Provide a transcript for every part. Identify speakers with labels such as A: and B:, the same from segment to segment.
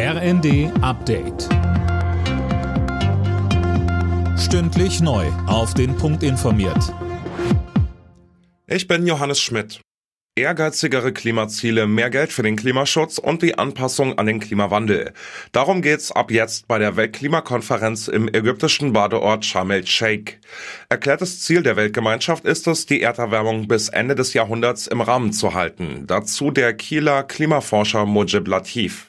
A: RND Update. Stündlich neu. Auf den Punkt informiert.
B: Ich bin Johannes Schmidt. Ehrgeizigere Klimaziele, mehr Geld für den Klimaschutz und die Anpassung an den Klimawandel. Darum geht's ab jetzt bei der Weltklimakonferenz im ägyptischen Badeort Sharm el-Sheikh. Erklärtes Ziel der Weltgemeinschaft ist es, die Erderwärmung bis Ende des Jahrhunderts im Rahmen zu halten. Dazu der Kieler Klimaforscher Mujib Latif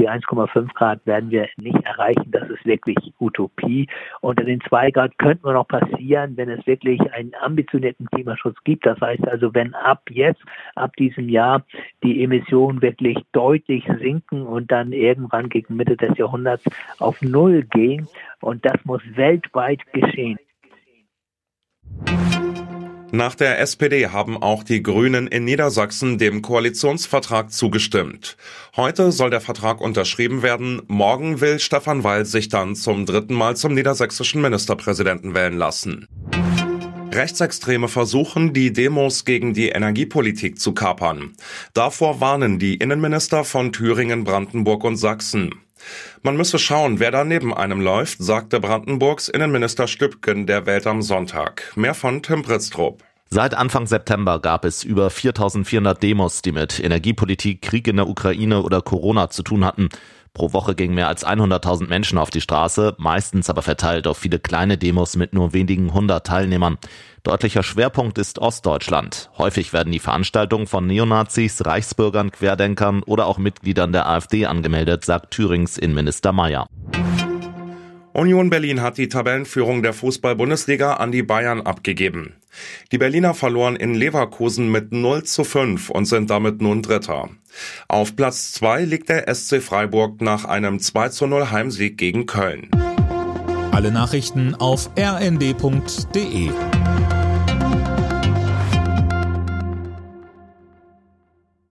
C: die 1,5 Grad werden wir nicht erreichen. Das ist wirklich Utopie. Unter den 2 Grad könnten wir noch passieren, wenn es wirklich einen ambitionierten Klimaschutz gibt. Das heißt also, wenn ab jetzt, ab diesem Jahr die Emissionen wirklich deutlich sinken und dann irgendwann gegen Mitte des Jahrhunderts auf Null gehen. Und das muss weltweit geschehen.
B: Nach der SPD haben auch die Grünen in Niedersachsen dem Koalitionsvertrag zugestimmt. Heute soll der Vertrag unterschrieben werden. Morgen will Stefan Weil sich dann zum dritten Mal zum niedersächsischen Ministerpräsidenten wählen lassen. Rechtsextreme versuchen, die Demos gegen die Energiepolitik zu kapern. Davor warnen die Innenminister von Thüringen, Brandenburg und Sachsen. Man müsse schauen, wer da neben einem läuft, sagte Brandenburgs Innenminister Stübken der Welt am Sonntag. Mehr von Tim Pritztrup.
D: Seit Anfang September gab es über 4400 Demos, die mit Energiepolitik, Krieg in der Ukraine oder Corona zu tun hatten. Pro Woche gingen mehr als 100.000 Menschen auf die Straße, meistens aber verteilt auf viele kleine Demos mit nur wenigen hundert Teilnehmern. Deutlicher Schwerpunkt ist Ostdeutschland. Häufig werden die Veranstaltungen von Neonazis, Reichsbürgern, Querdenkern oder auch Mitgliedern der AfD angemeldet, sagt Thürings Innenminister Mayer.
B: Union Berlin hat die Tabellenführung der Fußball-Bundesliga an die Bayern abgegeben. Die Berliner verloren in Leverkusen mit 0 zu 5 und sind damit nun Dritter. Auf Platz 2 liegt der SC Freiburg nach einem 2 zu 0 Heimsieg gegen Köln.
A: Alle Nachrichten auf rnd.de